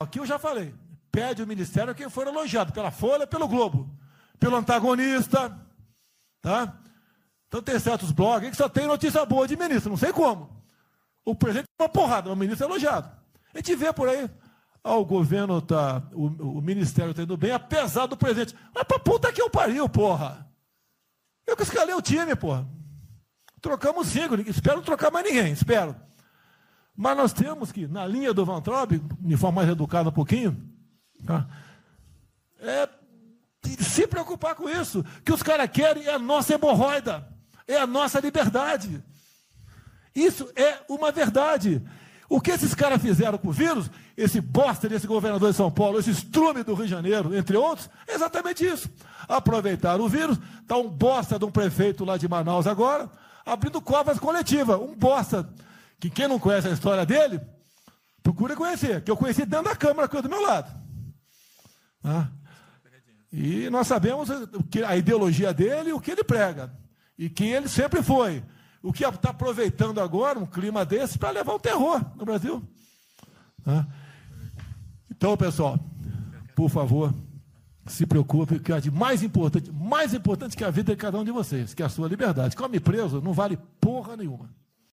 Aqui eu já falei. Pede o ministério quem for elogiado, pela Folha, pelo Globo, pelo antagonista. Tá? Então tem certos blogs que só tem notícia boa de ministro, não sei como. O presidente é uma porrada, o ministro é elogiado. A gente vê por aí. Ah, o governo tá. O, o ministério está indo bem, apesar do presidente. Mas pra puta que eu pariu, porra. Eu que escalei o time, porra. Trocamos cinco, espero não trocar mais ninguém, espero. Mas nós temos que, na linha do Van Traub, de forma mais educada um pouquinho, tá? é se preocupar com isso. que os caras querem é a nossa hemorroida, é a nossa liberdade. Isso é uma verdade. O que esses caras fizeram com o vírus, esse bosta desse governador de São Paulo, esse estrume do Rio de Janeiro, entre outros, é exatamente isso. Aproveitaram o vírus, está um bosta de um prefeito lá de Manaus agora, abrindo covas coletivas. Um bosta, que quem não conhece a história dele, procura conhecer, que eu conheci dentro da Câmara, que do meu lado. Ah. E nós sabemos a ideologia dele e o que ele prega. E quem ele sempre foi. O que está aproveitando agora um clima desse para levar o terror no Brasil. Ah. Então, pessoal, por favor, se preocupe, que é de mais importante, mais importante que a vida de cada um de vocês, que é a sua liberdade. Come preso não vale porra nenhuma.